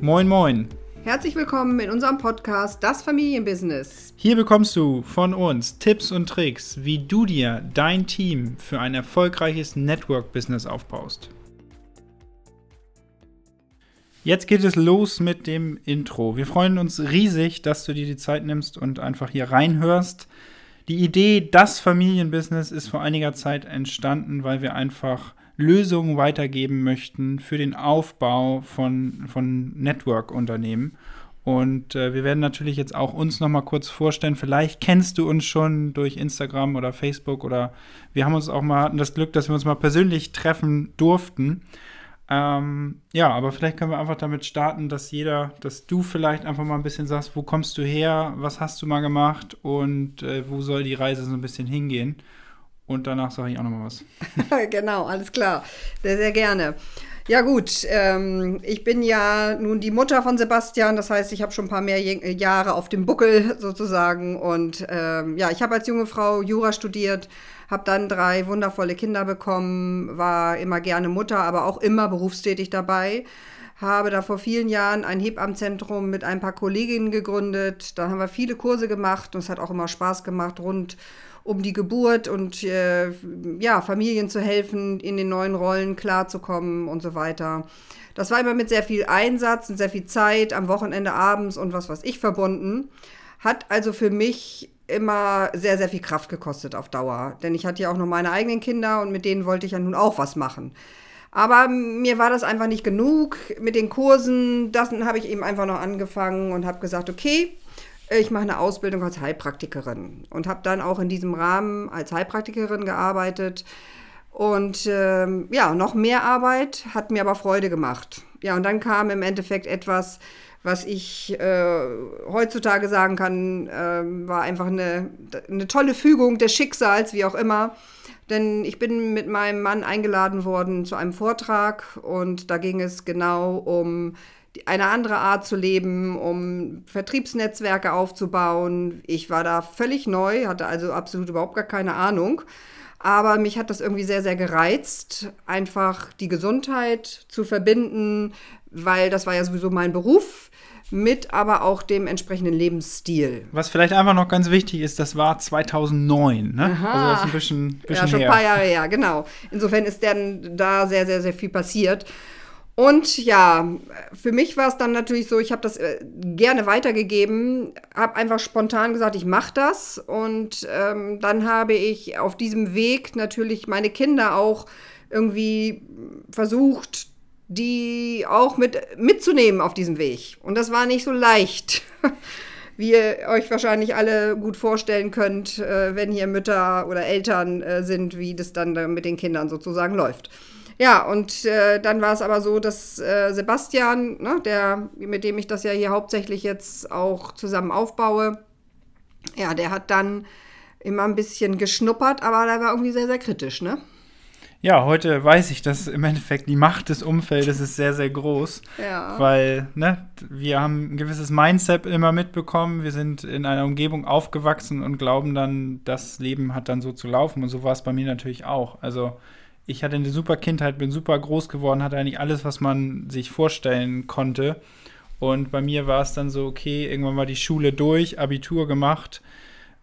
Moin, moin. Herzlich willkommen in unserem Podcast Das Familienbusiness. Hier bekommst du von uns Tipps und Tricks, wie du dir dein Team für ein erfolgreiches Network-Business aufbaust. Jetzt geht es los mit dem Intro. Wir freuen uns riesig, dass du dir die Zeit nimmst und einfach hier reinhörst. Die Idee, das Familienbusiness ist vor einiger Zeit entstanden, weil wir einfach Lösungen weitergeben möchten für den Aufbau von, von Network-Unternehmen. Und äh, wir werden natürlich jetzt auch uns noch mal kurz vorstellen. Vielleicht kennst du uns schon durch Instagram oder Facebook oder wir haben uns auch mal hatten das Glück, dass wir uns mal persönlich treffen durften. Ähm, ja, aber vielleicht können wir einfach damit starten, dass jeder, dass du vielleicht einfach mal ein bisschen sagst, wo kommst du her, was hast du mal gemacht und äh, wo soll die Reise so ein bisschen hingehen. Und danach sage ich auch noch mal was. genau, alles klar. Sehr, sehr gerne. Ja gut, ähm, ich bin ja nun die Mutter von Sebastian, das heißt, ich habe schon ein paar mehr Jahre auf dem Buckel sozusagen. Und ähm, ja, ich habe als junge Frau Jura studiert, habe dann drei wundervolle Kinder bekommen, war immer gerne Mutter, aber auch immer berufstätig dabei. Habe da vor vielen Jahren ein Hebamzentrum mit ein paar Kolleginnen gegründet. Da haben wir viele Kurse gemacht und es hat auch immer Spaß gemacht, rund um die Geburt und äh, ja, Familien zu helfen, in den neuen Rollen klarzukommen und so weiter. Das war immer mit sehr viel Einsatz und sehr viel Zeit am Wochenende abends und was weiß ich verbunden. Hat also für mich immer sehr, sehr viel Kraft gekostet auf Dauer. Denn ich hatte ja auch noch meine eigenen Kinder und mit denen wollte ich ja nun auch was machen. Aber mir war das einfach nicht genug mit den Kursen. Das habe ich eben einfach noch angefangen und habe gesagt, okay, ich mache eine Ausbildung als Heilpraktikerin und habe dann auch in diesem Rahmen als Heilpraktikerin gearbeitet. Und ähm, ja, noch mehr Arbeit hat mir aber Freude gemacht. Ja, und dann kam im Endeffekt etwas, was ich äh, heutzutage sagen kann, äh, war einfach eine, eine tolle Fügung des Schicksals, wie auch immer. Denn ich bin mit meinem Mann eingeladen worden zu einem Vortrag und da ging es genau um eine andere Art zu leben, um Vertriebsnetzwerke aufzubauen. Ich war da völlig neu, hatte also absolut überhaupt gar keine Ahnung. Aber mich hat das irgendwie sehr, sehr gereizt, einfach die Gesundheit zu verbinden, weil das war ja sowieso mein Beruf mit aber auch dem entsprechenden Lebensstil. Was vielleicht einfach noch ganz wichtig ist, das war 2009, ne? Aha. Also das ist ein bisschen, bisschen Ja, schon ein paar Jahre her, genau. Insofern ist dann da sehr, sehr, sehr viel passiert. Und ja, für mich war es dann natürlich so, ich habe das äh, gerne weitergegeben, habe einfach spontan gesagt, ich mache das. Und ähm, dann habe ich auf diesem Weg natürlich meine Kinder auch irgendwie versucht, die auch mit, mitzunehmen auf diesem Weg. Und das war nicht so leicht, wie ihr euch wahrscheinlich alle gut vorstellen könnt, äh, wenn hier Mütter oder Eltern äh, sind, wie das dann mit den Kindern sozusagen läuft. Ja, und äh, dann war es aber so, dass äh, Sebastian, ne, der, mit dem ich das ja hier hauptsächlich jetzt auch zusammen aufbaue, ja, der hat dann immer ein bisschen geschnuppert, aber der war irgendwie sehr, sehr kritisch, ne? Ja, heute weiß ich, dass im Endeffekt die Macht des Umfeldes ist sehr, sehr groß. Ja. Weil, ne, wir haben ein gewisses Mindset immer mitbekommen. Wir sind in einer Umgebung aufgewachsen und glauben dann, das Leben hat dann so zu laufen. Und so war es bei mir natürlich auch. Also, ich hatte eine super Kindheit, bin super groß geworden, hatte eigentlich alles, was man sich vorstellen konnte. Und bei mir war es dann so, okay, irgendwann war die Schule durch, Abitur gemacht,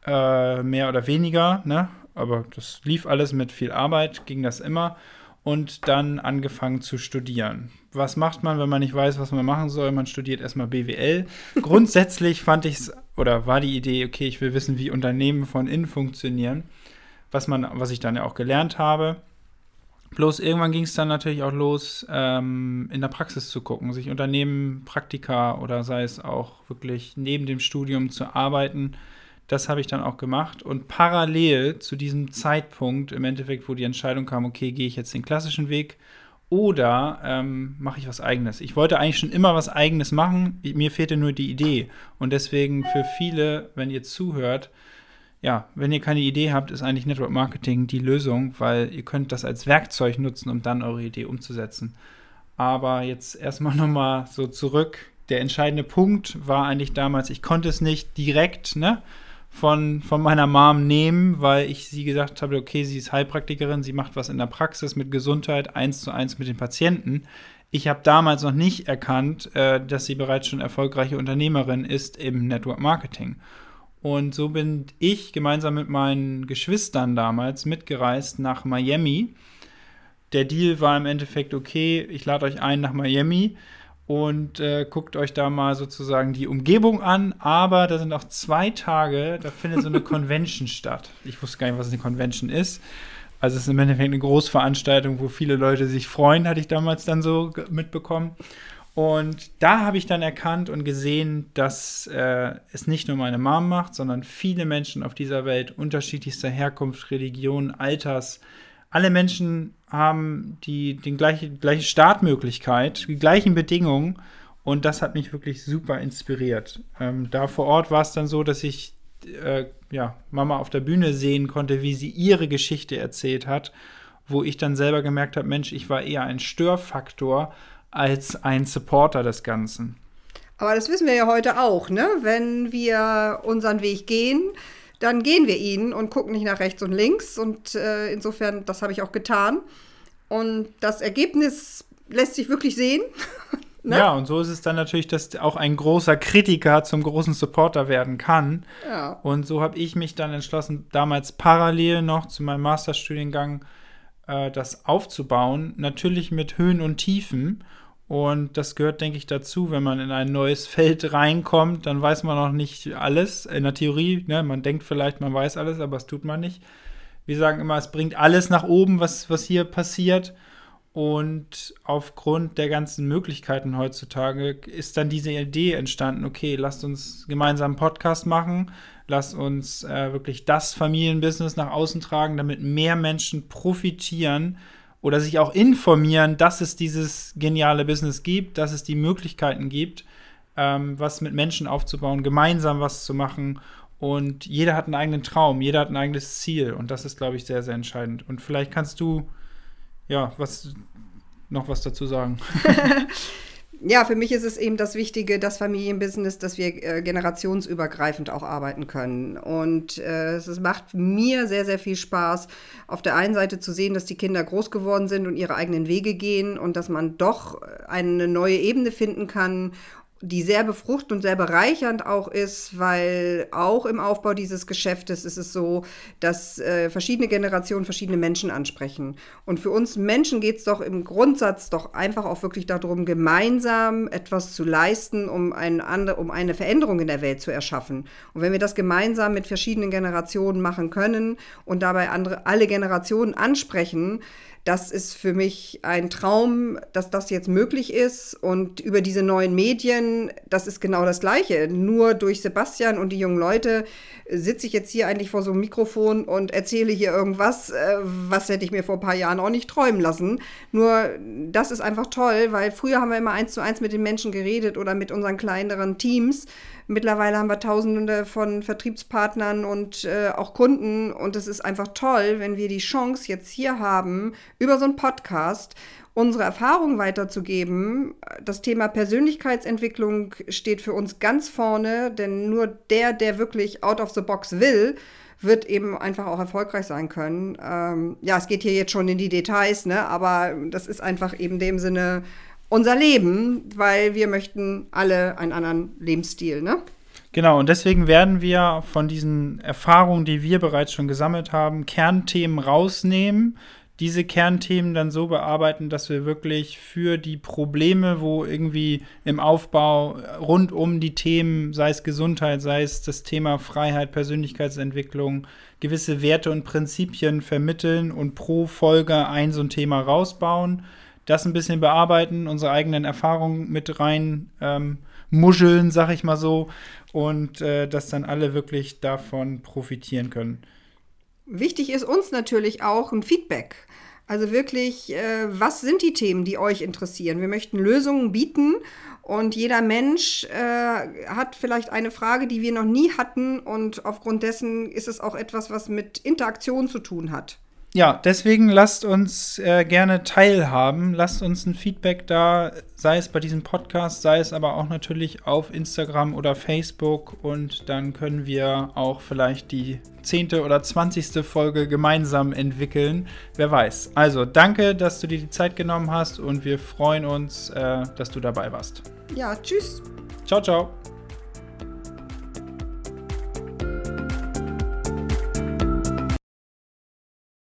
äh, mehr oder weniger, ne? Aber das lief alles mit viel Arbeit, ging das immer. Und dann angefangen zu studieren. Was macht man, wenn man nicht weiß, was man machen soll? Man studiert erstmal BWL. Grundsätzlich fand ich es, oder war die Idee, okay, ich will wissen, wie Unternehmen von innen funktionieren. Was, man, was ich dann ja auch gelernt habe. Bloß irgendwann ging es dann natürlich auch los, ähm, in der Praxis zu gucken, sich Unternehmen, Praktika oder sei es auch wirklich neben dem Studium zu arbeiten. Das habe ich dann auch gemacht. Und parallel zu diesem Zeitpunkt, im Endeffekt, wo die Entscheidung kam, okay, gehe ich jetzt den klassischen Weg oder ähm, mache ich was eigenes. Ich wollte eigentlich schon immer was eigenes machen, mir fehlte nur die Idee. Und deswegen für viele, wenn ihr zuhört, ja, wenn ihr keine Idee habt, ist eigentlich Network Marketing die Lösung, weil ihr könnt das als Werkzeug nutzen, um dann eure Idee umzusetzen. Aber jetzt erstmal nochmal so zurück. Der entscheidende Punkt war eigentlich damals, ich konnte es nicht direkt ne, von, von meiner Mom nehmen, weil ich sie gesagt habe, okay, sie ist Heilpraktikerin, sie macht was in der Praxis mit Gesundheit, eins zu eins mit den Patienten ich habe damals noch nicht erkannt, äh, dass sie bereits schon erfolgreiche Unternehmerin ist im Network Marketing. Und so bin ich gemeinsam mit meinen Geschwistern damals mitgereist nach Miami. Der Deal war im Endeffekt okay, ich lade euch ein nach Miami und äh, guckt euch da mal sozusagen die Umgebung an. Aber da sind auch zwei Tage, da findet so eine Convention statt. Ich wusste gar nicht, was eine Convention ist. Also es ist im Endeffekt eine Großveranstaltung, wo viele Leute sich freuen, hatte ich damals dann so mitbekommen. Und da habe ich dann erkannt und gesehen, dass äh, es nicht nur meine Mom macht, sondern viele Menschen auf dieser Welt unterschiedlichster Herkunft, Religion, Alters. Alle Menschen haben die, die gleiche, gleiche Startmöglichkeit, die gleichen Bedingungen. Und das hat mich wirklich super inspiriert. Ähm, da vor Ort war es dann so, dass ich äh, ja, Mama auf der Bühne sehen konnte, wie sie ihre Geschichte erzählt hat, wo ich dann selber gemerkt habe, Mensch, ich war eher ein Störfaktor als ein Supporter des Ganzen. Aber das wissen wir ja heute auch, ne? Wenn wir unseren Weg gehen, dann gehen wir ihn und gucken nicht nach rechts und links. Und äh, insofern, das habe ich auch getan. Und das Ergebnis lässt sich wirklich sehen. Ne? Ja, und so ist es dann natürlich, dass auch ein großer Kritiker zum großen Supporter werden kann. Ja. Und so habe ich mich dann entschlossen, damals parallel noch zu meinem Masterstudiengang äh, das aufzubauen. Natürlich mit Höhen und Tiefen. Und das gehört, denke ich, dazu, wenn man in ein neues Feld reinkommt, dann weiß man noch nicht alles. In der Theorie, ne, man denkt vielleicht, man weiß alles, aber das tut man nicht. Wir sagen immer, es bringt alles nach oben, was, was hier passiert. Und aufgrund der ganzen Möglichkeiten heutzutage ist dann diese Idee entstanden, okay, lasst uns gemeinsam einen Podcast machen, lasst uns äh, wirklich das Familienbusiness nach außen tragen, damit mehr Menschen profitieren oder sich auch informieren, dass es dieses geniale Business gibt, dass es die Möglichkeiten gibt, ähm, was mit Menschen aufzubauen, gemeinsam was zu machen. Und jeder hat einen eigenen Traum, jeder hat ein eigenes Ziel. Und das ist, glaube ich, sehr, sehr entscheidend. Und vielleicht kannst du ja, was noch was dazu sagen? ja, für mich ist es eben das Wichtige, das Familienbusiness, dass wir äh, generationsübergreifend auch arbeiten können. Und äh, es macht mir sehr, sehr viel Spaß, auf der einen Seite zu sehen, dass die Kinder groß geworden sind und ihre eigenen Wege gehen und dass man doch eine neue Ebene finden kann die sehr befruchtend und sehr bereichernd auch ist, weil auch im Aufbau dieses Geschäftes ist es so, dass äh, verschiedene Generationen verschiedene Menschen ansprechen. Und für uns Menschen geht es doch im Grundsatz doch einfach auch wirklich darum, gemeinsam etwas zu leisten, um, ein um eine Veränderung in der Welt zu erschaffen. Und wenn wir das gemeinsam mit verschiedenen Generationen machen können und dabei andere, alle Generationen ansprechen, das ist für mich ein Traum, dass das jetzt möglich ist. Und über diese neuen Medien, das ist genau das Gleiche. Nur durch Sebastian und die jungen Leute sitze ich jetzt hier eigentlich vor so einem Mikrofon und erzähle hier irgendwas, äh, was hätte ich mir vor ein paar Jahren auch nicht träumen lassen. Nur das ist einfach toll, weil früher haben wir immer eins zu eins mit den Menschen geredet oder mit unseren kleineren Teams. Mittlerweile haben wir tausende von Vertriebspartnern und äh, auch Kunden und es ist einfach toll, wenn wir die Chance jetzt hier haben, über so einen Podcast unsere Erfahrung weiterzugeben. Das Thema Persönlichkeitsentwicklung steht für uns ganz vorne, denn nur der, der wirklich out of the box will, wird eben einfach auch erfolgreich sein können. Ähm, ja, es geht hier jetzt schon in die Details, ne? aber das ist einfach eben dem Sinne unser Leben, weil wir möchten alle einen anderen Lebensstil, ne? Genau, und deswegen werden wir von diesen Erfahrungen, die wir bereits schon gesammelt haben, Kernthemen rausnehmen, diese Kernthemen dann so bearbeiten, dass wir wirklich für die Probleme, wo irgendwie im Aufbau rund um die Themen, sei es Gesundheit, sei es das Thema Freiheit, Persönlichkeitsentwicklung, gewisse Werte und Prinzipien vermitteln und pro Folge ein so ein Thema rausbauen das ein bisschen bearbeiten, unsere eigenen Erfahrungen mit rein ähm, muscheln, sag ich mal so, und äh, dass dann alle wirklich davon profitieren können. Wichtig ist uns natürlich auch ein Feedback. Also wirklich, äh, was sind die Themen, die euch interessieren? Wir möchten Lösungen bieten und jeder Mensch äh, hat vielleicht eine Frage, die wir noch nie hatten und aufgrund dessen ist es auch etwas, was mit Interaktion zu tun hat. Ja, deswegen lasst uns äh, gerne teilhaben. Lasst uns ein Feedback da, sei es bei diesem Podcast, sei es aber auch natürlich auf Instagram oder Facebook. Und dann können wir auch vielleicht die zehnte oder zwanzigste Folge gemeinsam entwickeln. Wer weiß. Also danke, dass du dir die Zeit genommen hast und wir freuen uns, äh, dass du dabei warst. Ja, tschüss. Ciao, ciao.